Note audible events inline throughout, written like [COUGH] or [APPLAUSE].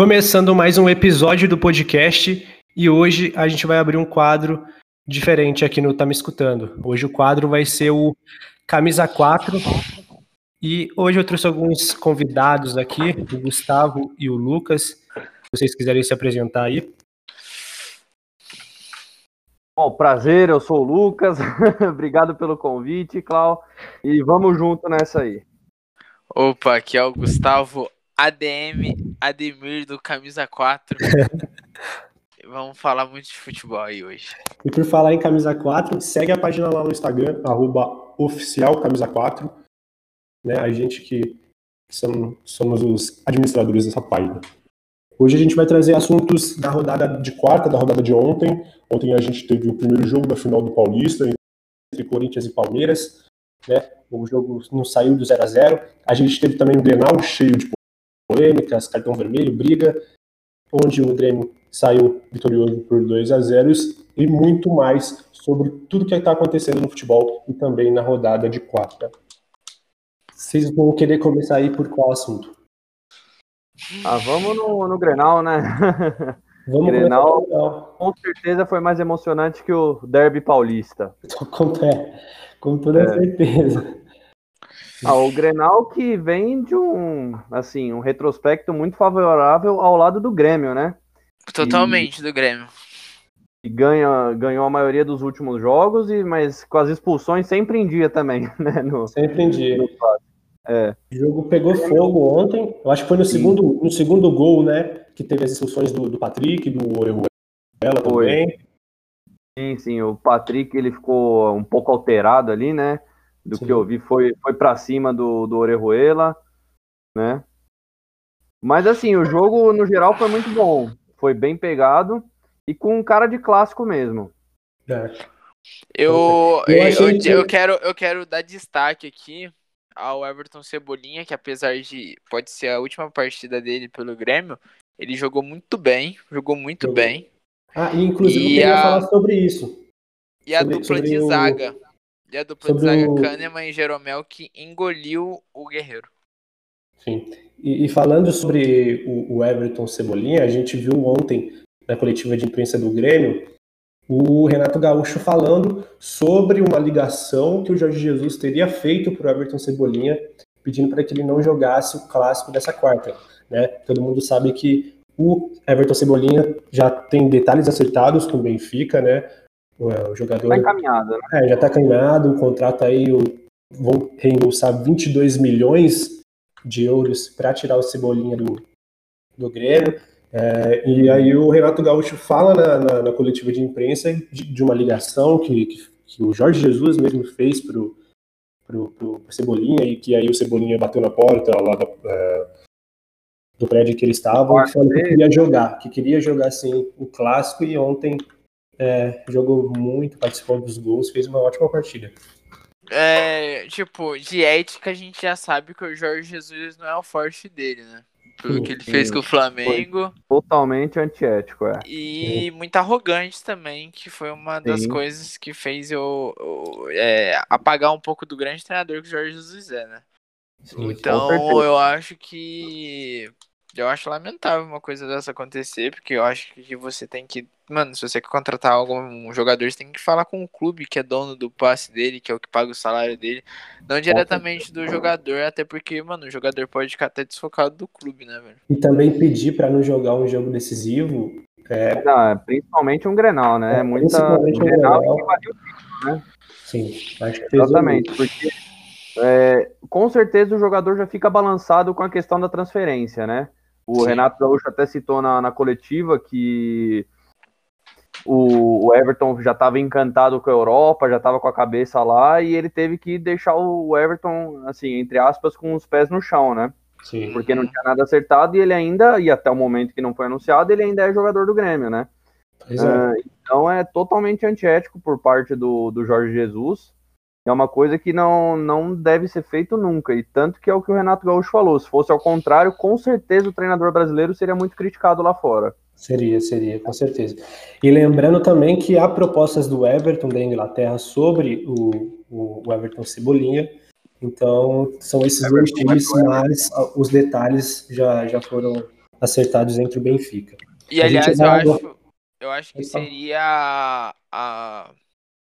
Começando mais um episódio do podcast e hoje a gente vai abrir um quadro diferente aqui no Tá Me Escutando. Hoje o quadro vai ser o Camisa 4 e hoje eu trouxe alguns convidados aqui, o Gustavo e o Lucas. Se vocês quiserem se apresentar aí. Bom, prazer, eu sou o Lucas. [LAUGHS] Obrigado pelo convite, Clau. E vamos junto nessa aí. Opa, aqui é o Gustavo ADM Ademir do Camisa 4. [LAUGHS] Vamos falar muito de futebol aí hoje. E por falar em Camisa 4, segue a página lá no Instagram, arroba oficial Camisa 4. Né, a gente que somos, somos os administradores dessa página. Hoje a gente vai trazer assuntos da rodada de quarta, da rodada de ontem. Ontem a gente teve o primeiro jogo da final do Paulista entre Corinthians e Palmeiras. Né? O jogo não saiu do 0 a 0 A gente teve também o Grenal cheio de polêmicas, cartão vermelho, briga, onde o Grêmio saiu vitorioso por 2 a 0 e muito mais sobre tudo que está acontecendo no futebol e também na rodada de quarta. Vocês vão querer começar aí por qual assunto? Ah, vamos no, no Grenal, né? [LAUGHS] Vamos Grenal, com certeza foi mais emocionante que o Derby Paulista. Com, é, com toda é. certeza. Ah, o Grenal que vem de um, assim, um retrospecto muito favorável ao lado do Grêmio, né? Totalmente e, do Grêmio. E ganha, ganhou a maioria dos últimos jogos, e mas com as expulsões sempre em dia também, [LAUGHS] né? No, sempre em dia. No, é. O jogo pegou fogo ontem. Eu acho que foi no segundo, no segundo gol, né? Que teve as expulsões do, do Patrick, do Orejuela também. Sim, sim. O Patrick ele ficou um pouco alterado ali, né? Do Sim. que eu vi, foi, foi para cima do, do Orejuela, né? Mas assim, o jogo no geral foi muito bom. Foi bem pegado e com cara de clássico mesmo. É. Eu, eu, eu, que... eu, quero, eu quero dar destaque aqui ao Everton Cebolinha, que apesar de pode ser a última partida dele pelo Grêmio, ele jogou muito bem, jogou muito jogou. bem. Ah, e inclusive e eu queria a... falar sobre isso. E a dupla de zaga. O... E a dupla Sobre de zaga o... Kahneman e Jeromel que engoliu o Guerreiro. Sim. E, e falando sobre o, o, Everton Cebolinha, a gente viu ontem na coletiva de imprensa do Grêmio o Renato Gaúcho falando sobre uma ligação que o Jorge Jesus teria feito para o Everton Cebolinha, pedindo para que ele não jogasse o clássico dessa quarta. Né? Todo mundo sabe que o Everton Cebolinha já tem detalhes acertados com o Benfica, né? O jogador. Está encaminhado, né? É, já está encaminhado. O contrato aí, o, vão reembolsar 22 milhões de euros para tirar o Cebolinha do, do Grêmio. É, e aí o Renato Gaúcho fala na, na, na coletiva de imprensa de, de uma ligação que, que, que, o Jorge Jesus mesmo fez pro, pro, pro, Cebolinha e que aí o Cebolinha bateu na porta lá da, é, do prédio que ele estava e falou que queria jogar, que queria jogar assim o clássico e ontem é, jogou muito, participou dos gols, fez uma ótima partida. É, tipo, de ética a gente já sabe que o Jorge Jesus não é o forte dele, né? Pelo sim, que ele sim. fez com o Flamengo. Foi totalmente antiético, é. E sim. muito arrogante também, que foi uma das coisas que fez eu, eu é, apagar um pouco do grande treinador que o Jorge Jesus é, né? então eu acho que eu acho lamentável uma coisa dessa acontecer, porque eu acho que você tem que. Mano, se você quer contratar algum jogador, você tem que falar com o clube que é dono do passe dele, que é o que paga o salário dele. Não diretamente do jogador, até porque, mano, o jogador pode ficar até desfocado do clube, né, velho? E também pedir para não jogar um jogo decisivo. É... Não, é principalmente um Grenal, né? É, Muita... Principalmente um Grenal, Grenal. que valeu né? Sim, acho que Exatamente, porque é, com certeza o jogador já fica balançado com a questão da transferência, né? O Sim. Renato Gaúcho até citou na, na coletiva que o, o Everton já estava encantado com a Europa, já estava com a cabeça lá, e ele teve que deixar o Everton, assim, entre aspas, com os pés no chão, né? Sim. Porque não tinha nada acertado e ele ainda, e até o momento que não foi anunciado, ele ainda é jogador do Grêmio, né? É. Uh, então é totalmente antiético por parte do, do Jorge Jesus. É uma coisa que não, não deve ser feito nunca. E tanto que é o que o Renato Gaúcho falou. Se fosse ao contrário, com certeza o treinador brasileiro seria muito criticado lá fora. Seria, seria, com certeza. E lembrando também que há propostas do Everton da Inglaterra sobre o, o Everton Cebolinha. Então, são esses dois times, mas os detalhes já, já foram acertados entre o Benfica. E aliás, eu acho, eu acho que seria a, a,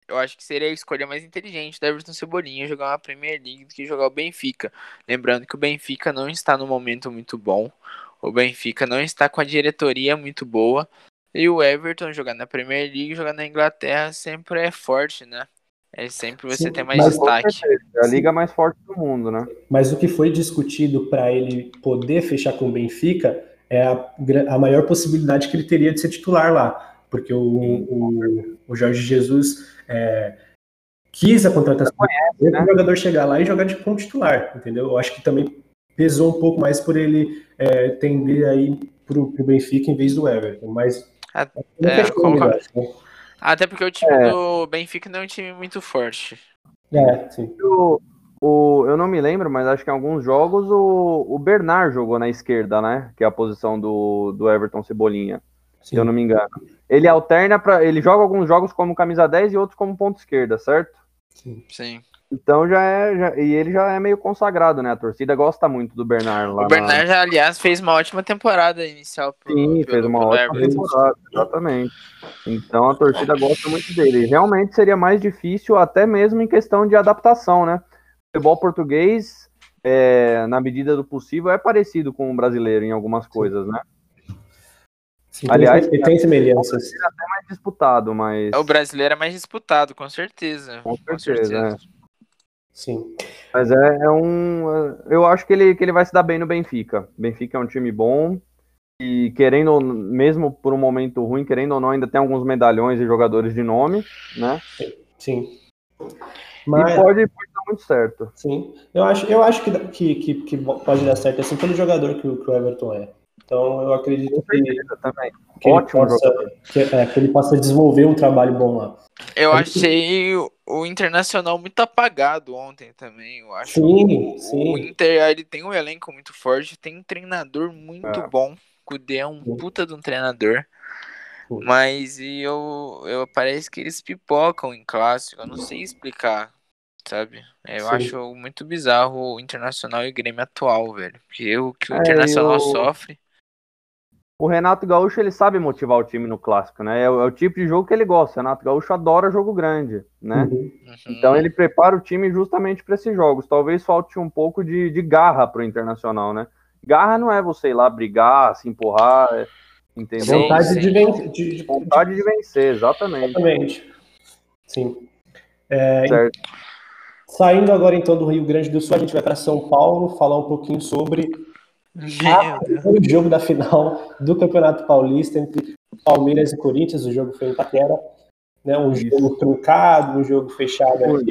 eu acho que seria a escolha mais inteligente da Everton Cebolinha jogar uma Premier League do que jogar o Benfica. Lembrando que o Benfica não está no momento muito bom. O Benfica não está com a diretoria muito boa. E o Everton jogar na Premier League, jogar na Inglaterra sempre é forte, né? É sempre você Sim, tem mais destaque. É a liga mais forte do mundo, né? Mas o que foi discutido para ele poder fechar com o Benfica é a, a maior possibilidade que ele teria de ser titular lá. Porque o, o, o Jorge Jesus é, quis a contratação conhece, né? o jogador chegar lá e jogar de ponto titular, entendeu? Eu acho que também pesou um pouco mais por ele é, tender aí pro, pro Benfica em vez do Everton, mas é, é, até porque o time é. do Benfica não é um time muito forte. É, sim. O, o, eu não me lembro, mas acho que em alguns jogos o, o Bernard jogou na esquerda, né? Que é a posição do, do Everton Cebolinha, sim. se eu não me engano. Ele alterna para Ele joga alguns jogos como camisa 10 e outros como ponto esquerda, certo? Sim. Sim. Então já é. Já, e ele já é meio consagrado, né? A torcida gosta muito do Bernard lá. O Bernard, na... aliás, fez uma ótima temporada inicial. Pro, Sim, fez uma ótima temporada, exatamente. Então a torcida gosta muito dele. Realmente seria mais difícil, até mesmo em questão de adaptação, né? O futebol português, é, na medida do possível, é parecido com o brasileiro em algumas coisas, né? Sim, Aliás, ele tem semelhanças. É até mais disputado, mas. O brasileiro é mais disputado, com certeza. Com certeza. Com certeza. É. Sim. Mas é, é, um. Eu acho que ele, que ele vai se dar bem no Benfica. Benfica é um time bom. E querendo, mesmo por um momento ruim, querendo ou não, ainda tem alguns medalhões e jogadores de nome, né? Sim. Mas... E pode, pode dar muito certo. Sim. Eu acho, eu acho que, que, que, que pode dar certo, assim, pelo jogador que, que o Everton é. Então eu acredito que, que, Ótimo ele possa, que, é, que, ele possa desenvolver um trabalho bom lá. Eu achei o Internacional muito apagado ontem também. Eu acho sim, o, sim. o Inter ele tem um elenco muito forte, tem um treinador muito é. bom. O Kudê é um puta de um treinador. Mas eu, eu parece que eles pipocam em clássico, eu não sei explicar, sabe? Eu Sim. acho muito bizarro o Internacional e o Grêmio atual, velho. Porque o que o é, Internacional eu... sofre o Renato Gaúcho ele sabe motivar o time no clássico, né? É o, é o, tipo de jogo que ele gosta. O Renato Gaúcho adora jogo grande, né? Uhum. Então ele prepara o time justamente para esses jogos. Talvez falte um pouco de, de garra para o Internacional, né? Garra não é você ir lá brigar, se empurrar, é, entendeu? Vontade sim, sim. De, vencer, de, de, Vontade de vencer, exatamente. Exatamente. Sim. É, certo. Saindo agora então do Rio Grande do Sul, a gente vai para São Paulo falar um pouquinho sobre ah, o jogo da final do Campeonato Paulista entre Palmeiras e Corinthians. O jogo foi em Itaquera. Né, um Isso. jogo truncado, um jogo fechado. O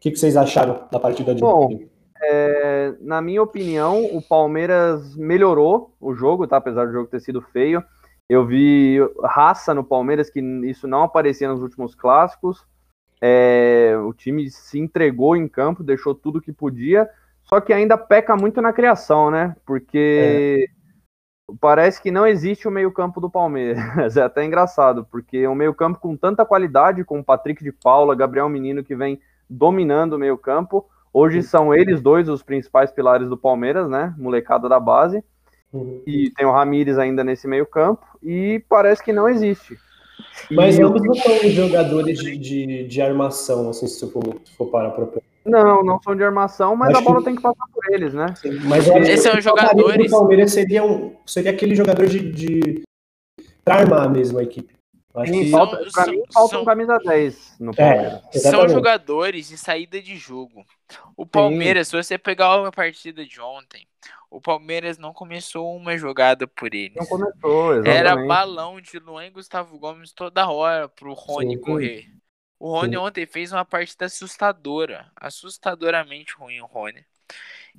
que, que, vocês acharam da partida de Bom, é, na minha opinião, o Palmeiras melhorou o jogo, tá? Apesar do jogo ter sido feio. Eu vi raça no Palmeiras, que isso não aparecia nos últimos clássicos. É, o time se entregou em campo, deixou tudo que podia. Só que ainda peca muito na criação, né? Porque é. parece que não existe o meio-campo do Palmeiras. [LAUGHS] É até engraçado, porque é um meio-campo com tanta qualidade, com o Patrick de Paula, Gabriel Menino, que vem dominando o meio-campo. Hoje são eles dois os principais pilares do Palmeiras, né? Molecada da base. Uhum. E tem o Ramires ainda nesse meio-campo. E parece que não existe. Mas e ambos não são jogadores de, de, de, armação, assim, se for, se for parar para não, não são de armação, mas acho a bola que... tem que passar por eles, né? Sim, mas esses são jogadores. O Palmeiras seria, um, seria aquele jogador de, de para armar mesmo a equipe. Acho que... falta, pra são, mim falta são... um camisa 10 no é, Palmeiras. É, são jogadores de saída de jogo. O Palmeiras, Sim. se você pegar uma partida de ontem, o Palmeiras não começou uma jogada por eles. Não começou, exatamente. Era balão de Luan e Gustavo Gomes toda hora pro Rony Sim. correr. O Rony Sim. ontem fez uma partida assustadora. Assustadoramente ruim o Rony.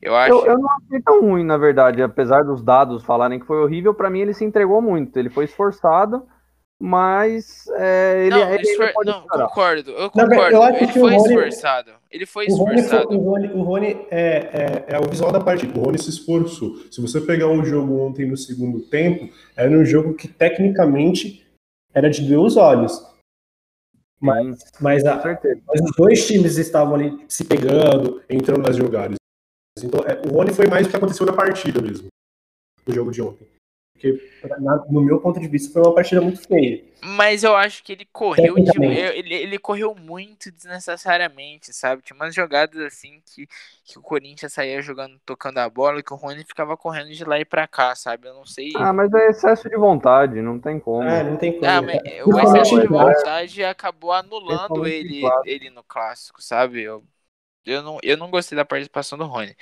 Eu, acho... eu, eu não achei tão ruim, na verdade. Apesar dos dados falarem que foi horrível, para mim ele se entregou muito. Ele foi esforçado, mas é, ele, não, ele, esfor... ele não concordo. Eu concordo. eu ele foi Rony... esforçado. Ele foi esforçado. O Rony, o Rony é, é, é, o visual da partida. O Rony se esforçou. Se você pegar um jogo ontem no segundo tempo, era um jogo que tecnicamente era de doer os olhos. Mas, mas, a, mas, os dois times estavam ali se pegando, entrando nas jogadas. Então, é, o Rony foi mais o que aconteceu na partida mesmo. o jogo de ontem. Porque, no meu ponto de vista, foi uma partida muito feia. Mas eu acho que ele correu de, ele, ele correu muito desnecessariamente, sabe? Tinha umas jogadas assim que, que o Corinthians saía jogando, tocando a bola, que o Rony ficava correndo de lá e pra cá, sabe? Eu não sei. Ah, mas é excesso de vontade, não tem como. É, não tem como. Ah, mas, o excesso de vontade acabou anulando ele, ele no clássico, sabe? Eu eu não, eu não gostei da participação do Rony.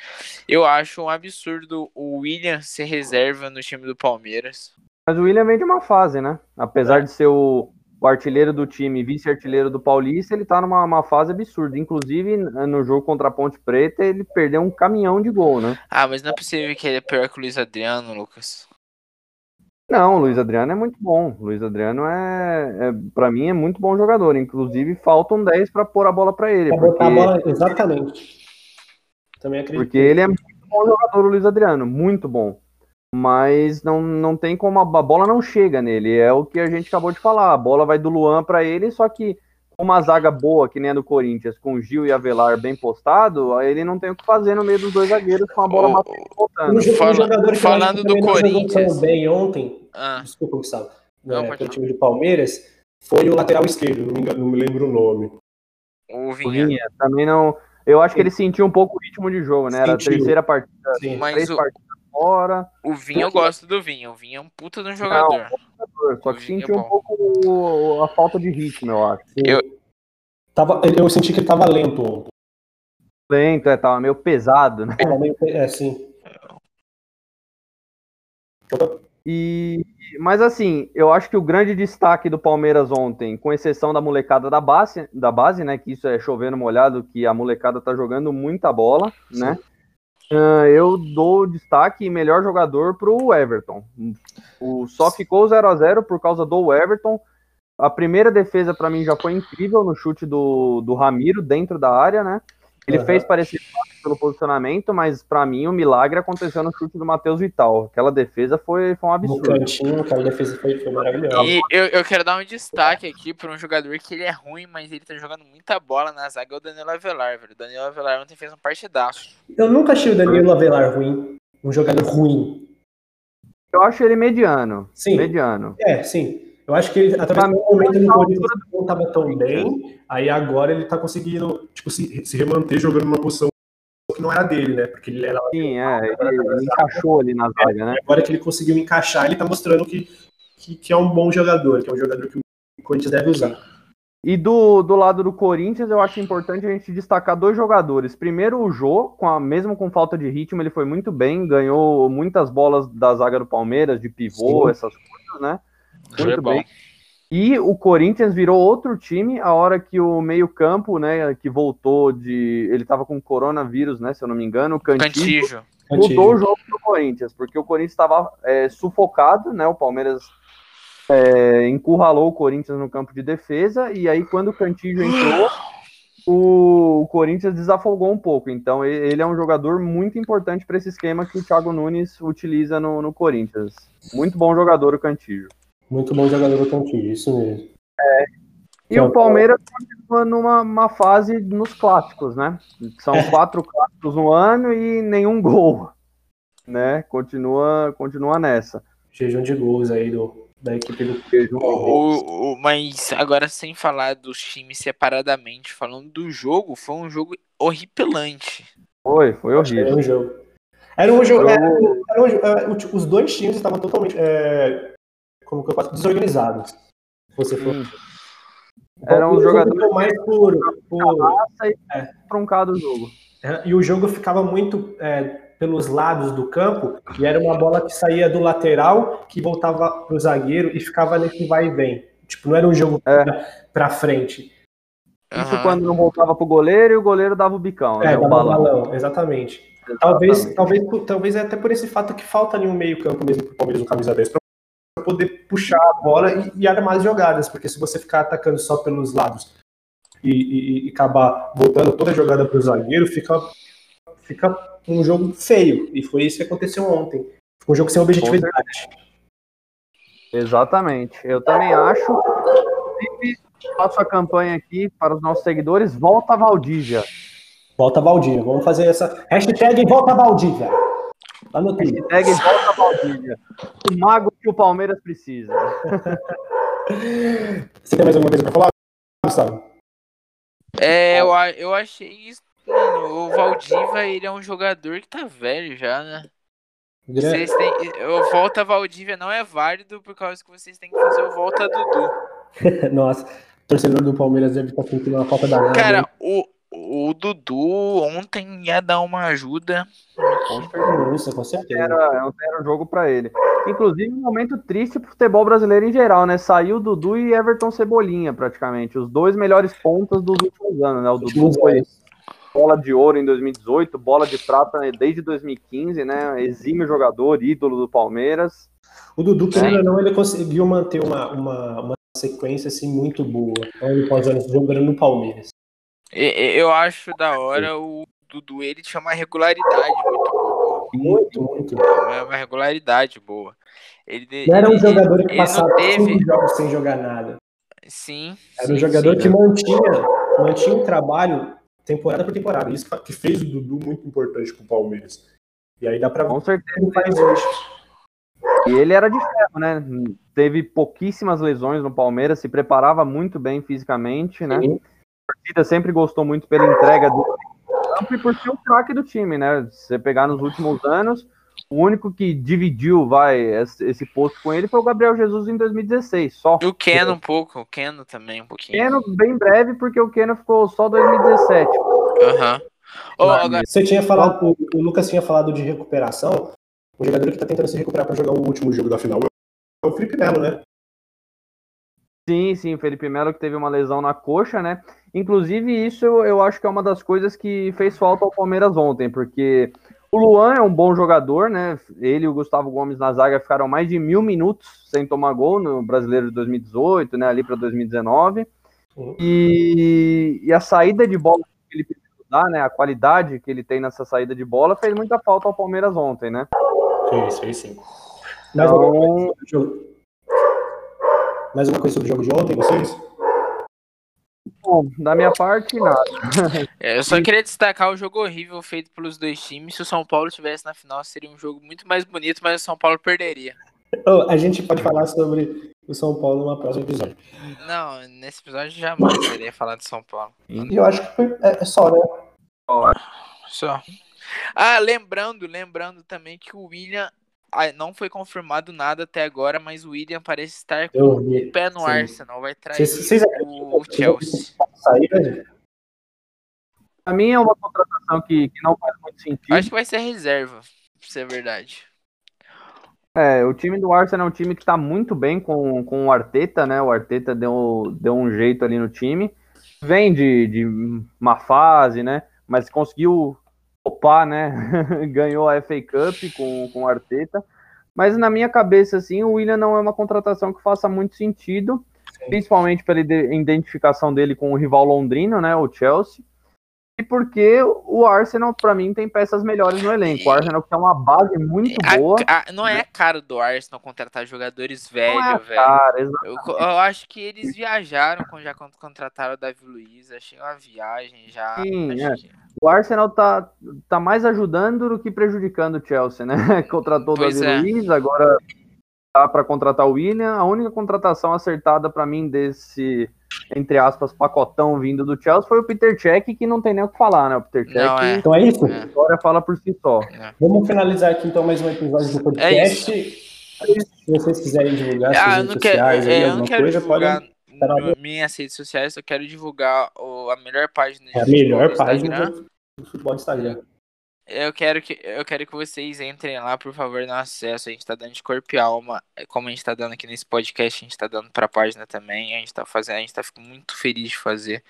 Eu acho um absurdo o William ser reserva no time do Palmeiras. Mas o William vem de uma fase, né? Apesar é. de ser o, o artilheiro do time, vice-artilheiro do Paulista, ele tá numa fase absurda. Inclusive, no jogo contra a Ponte Preta, ele perdeu um caminhão de gol, né? Ah, mas não é possível que ele é pior que o Luiz Adriano, Lucas. Não, o Luiz Adriano é muito bom. O Luiz Adriano é, é para mim, é muito bom jogador. Inclusive, faltam 10 para pôr a bola para ele. Pra porque... botar a bola, exatamente. Também acredito. Porque ele é muito bom jogador, o Luiz Adriano, muito bom. Mas não, não tem como a, a bola não chega nele. É o que a gente acabou de falar. A bola vai do Luan para ele, só que uma zaga boa, que nem a do Corinthians, com Gil e Avelar bem postado, aí ele não tem o que fazer no meio dos dois zagueiros com a bola batendo voltando. Fala, falando do Corinthians. bem ontem, ah. desculpa, Gustavo, não, né, pelo time do Palmeiras, foi o lateral esquerdo, não me, engano, não me lembro o nome. O Vinha. o Vinha. Também não. Eu acho que ele sentiu um pouco o ritmo de jogo, né? Era a terceira partida, Sim. três o... partidas fora. O Vinha, eu gosto do Vinha. O Vinha é um puta de um jogador. Não, só que sentiu é um pouco a falta de ritmo, eu acho. Eu, tava, eu senti que ele tava lento ontem. Lento, é, tava meio pesado, né? Tava meio, é, sim. E, mas assim, eu acho que o grande destaque do Palmeiras ontem, com exceção da molecada da base, da base, né? Que isso é chovendo molhado, que a molecada tá jogando muita bola, Sim. né? Uh, eu dou destaque melhor jogador para o Everton. O, só ficou 0 a 0 por causa do Everton. A primeira defesa para mim já foi incrível no chute do, do Ramiro dentro da área, né? Ele uhum. fez parecer fácil pelo posicionamento, mas para mim o milagre aconteceu no chute do Matheus Vital. Aquela defesa foi, foi um absurdo. No cantinho, aquela defesa foi, foi maravilhosa. E eu, eu quero dar um destaque aqui para um jogador que ele é ruim, mas ele tá jogando muita bola na zaga, é o Danilo Avelar, velho. O Danilo Avelar ontem fez um partidaço. Eu nunca achei o Danilo Avelar ruim, um jogador ruim. Eu acho ele mediano. Sim. Mediano. É, sim. Eu acho que ele, através do momento no Corinthians não estava tão bem, aí agora ele está conseguindo tipo, se, se remanter jogando numa posição que não era dele, né? Porque ele era. Sim, é, ele, ele encaixou ali na zaga, né? Agora que ele conseguiu encaixar, ele está mostrando que, que, que, é um bom jogador, que é um jogador que o Corinthians deve usar. E do, do lado do Corinthians, eu acho importante a gente destacar dois jogadores. Primeiro, o Jô, com a, mesmo com falta de ritmo, ele foi muito bem, ganhou muitas bolas da zaga do Palmeiras, de pivô, Sim. essas coisas, né? Muito bem. E o Corinthians virou outro time a hora que o meio-campo, né, que voltou de. Ele tava com coronavírus, né, se eu não me engano, o Cantijo, mudou o jogo do Corinthians, porque o Corinthians estava é, sufocado, né? O Palmeiras é, encurralou o Corinthians no campo de defesa, e aí quando o Cantijo entrou, o, o Corinthians desafogou um pouco. Então ele é um jogador muito importante para esse esquema que o Thiago Nunes utiliza no, no Corinthians. Muito bom jogador o Cantijo. Muito bom jogador do isso mesmo. É. E então, o Palmeiras continua numa fase nos clássicos, né? São é. quatro clássicos no ano e nenhum gol, né? Continua, continua nessa. Jejum de gols aí do, da equipe do Jejum. O, o, mas agora sem falar dos times separadamente, falando do jogo, foi um jogo horripilante. Foi, foi horrível. Era um jogo. Era um jogo. Era, era um, era, os dois times estavam totalmente é, como que eu faço, desorganizados. Você for. Hum. Era um jogador mais puro, e é. troncado o jogo. É, e o jogo ficava muito é, pelos lados do campo, e era uma bola que saía do lateral, que voltava pro zagueiro e ficava nesse vai e vem. Tipo, não era um jogo é. pra, frente. Isso uhum. quando não voltava pro goleiro e o goleiro dava o bicão. É, né, dava o balão. balão exatamente. exatamente. Talvez, talvez, talvez é até por esse fato que falta ali um meio campo mesmo pro Palmeiras no camisa 10 poder puxar a bola e, e armar as jogadas, porque se você ficar atacando só pelos lados e, e, e acabar voltando toda a jogada para o zagueiro, fica, fica um jogo feio. E foi isso que aconteceu ontem. Foi um jogo sem objetividade. Exatamente. Eu também acho. Faço a campanha aqui para os nossos seguidores. Volta Valdívia. Volta Valdívia. Vamos fazer essa hashtag Volta Valdívia. No Twitter. Hashtag volta Valdívia. O mago que o Palmeiras precisa. Você tem mais alguma coisa pra falar, Gustavo? É, eu, eu achei isso. Mano, o Valdiva, ele é um jogador que tá velho já, né? Vocês têm, o Volta Valdívia não é válido por causa que vocês têm que fazer o Volta Dudu. [LAUGHS] Nossa, torcedor do Palmeiras deve estar sentindo uma falta danada. Cara, o, o Dudu ontem ia dar uma ajuda. Com certeza. Era, era um jogo para ele. Inclusive, um momento triste pro futebol brasileiro em geral, né? Saiu Dudu e Everton Cebolinha, praticamente. Os dois melhores pontas dos últimos anos, né? O Dudu foi bola de ouro em 2018, bola de prata desde 2015, né? Exímio jogador, ídolo do Palmeiras. O Dudu, querendo ou não, ele conseguiu manter uma, uma, uma sequência assim muito boa. Então, ele anos jogando no Palmeiras. Eu acho da hora o Dudu, ele tinha uma regularidade muito boa. Muito, muito. Uma, uma regularidade boa. Ele, não era um jogador que passava teve... cinco jogos sem jogar nada. Sim. Era sim, um jogador sim. que mantinha, mantinha um trabalho temporada por temporada. Isso que fez o Dudu muito importante com o Palmeiras. E aí dá pra Com certeza. faz hoje. E ele era de ferro, né? Teve pouquíssimas lesões no Palmeiras, se preparava muito bem fisicamente, né? Sim. A torcida sempre gostou muito pela entrega do campo e por ser o craque do time, né? Se você pegar nos últimos anos, o único que dividiu, vai, esse posto com ele foi o Gabriel Jesus em 2016, só. E o Keno um pouco, o Keno também um pouquinho. Keno bem breve, porque o Keno ficou só 2017. Aham. Uhum. Oh, agora... Você tinha falado, o Lucas tinha falado de recuperação, o jogador que tá tentando se recuperar para jogar o último jogo da final é o Felipe Melo, né? Sim, sim, o Felipe Melo que teve uma lesão na coxa, né? Inclusive, isso eu acho que é uma das coisas que fez falta ao Palmeiras ontem, porque o Luan é um bom jogador, né? Ele e o Gustavo Gomes na zaga ficaram mais de mil minutos sem tomar gol no Brasileiro de 2018, né? Ali para 2019. Uhum. E, e, a saída de bola que ele dar, né? A qualidade que ele tem nessa saída de bola fez muita falta ao Palmeiras ontem, né? Sim, sim, sim. Então... Mais uma coisa sobre o jogo de ontem, vocês? Bom, da minha parte, nada. [LAUGHS] É, eu só queria destacar o jogo horrível feito pelos dois times. Se o São Paulo estivesse na final, seria um jogo muito mais bonito, mas o São Paulo perderia. Oh, a gente pode falar sobre o São Paulo no próximo episódio. Não, nesse episódio jamais iria falar de São Paulo. Eu acho que foi, é, é só, né? Só. Ah, lembrando, lembrando também que o William não foi confirmado nada até agora, mas o William parece estar com o pé no sim. Arsenal. Vai trair vocês, o, o Chelsea. Pra mim é uma contratação que, que não faz muito sentido. Acho que vai ser reserva, pra ser verdade. É, o time do Arsenal é um time que tá muito bem com, com o Arteta, né? O Arteta deu, deu um jeito ali no time. Vem de, de uma fase, né? Mas conseguiu topar, né? [LAUGHS] Ganhou a FA Cup com, com o Arteta. Mas na minha cabeça, assim, o William não é uma contratação que faça muito sentido, Sim. principalmente pela identificação dele com o rival londrino, né? O Chelsea. E porque o Arsenal, para mim, tem peças melhores no elenco. O Arsenal que é uma base muito boa. A, a, não é caro do Arsenal contratar jogadores velhos, é velho. Cara, eu, eu, acho que eles viajaram quando já contrataram o Davi Luiz. Achei uma viagem já. Sim, é. O Arsenal tá, tá mais ajudando do que prejudicando o Chelsea, né? [LAUGHS] Contratou o Davi é. Luiz, agora tá para contratar o William. A única contratação acertada para mim desse entre aspas, pacotão vindo do Chelsea foi o Peter Cech, que não tem nem o que falar, né? O Peter Cech. É. Então é isso. A história fala por si só. É. Vamos finalizar aqui então mais um episódio do podcast. É Se vocês quiserem divulgar ah, suas redes sociais, quero, aí, é, alguma coisa, podem. Minhas redes sociais, eu quero divulgar o, a melhor página é a melhor página do futebol do Instagram. Eu quero que eu quero que vocês entrem lá, por favor, no acesso. A gente tá dando de corpo e alma, como a gente tá dando aqui nesse podcast, a gente tá dando pra página também. A gente tá fazendo, a gente tá muito feliz de fazer.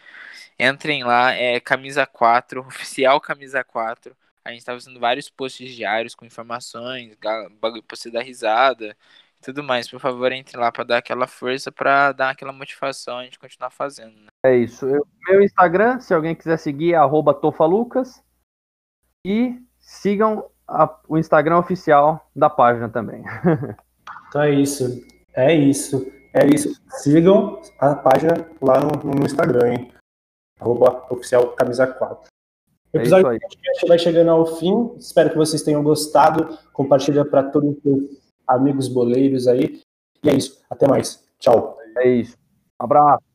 Entrem lá, é camisa 4, [LAUGHS] oficial camisa 4. A gente tá fazendo vários posts diários com informações, bagulho pra você dar risada tudo mais. Por favor, entre lá para dar aquela força, para dar aquela motivação a gente continuar fazendo. Né? É isso. Eu, meu Instagram, se alguém quiser seguir, é tofalucas. E sigam a, o Instagram oficial da página também. [LAUGHS] Então é isso. É isso. É isso. Sigam a página lá no, no Instagram, hein? Arroba oficial camisa 4. O episódio é do podcast vai chegando ao fim. Espero que vocês tenham gostado. Compartilha para todos os seus amigos boleiros aí. E é isso. Até mais. Tchau. É isso. Um abraço.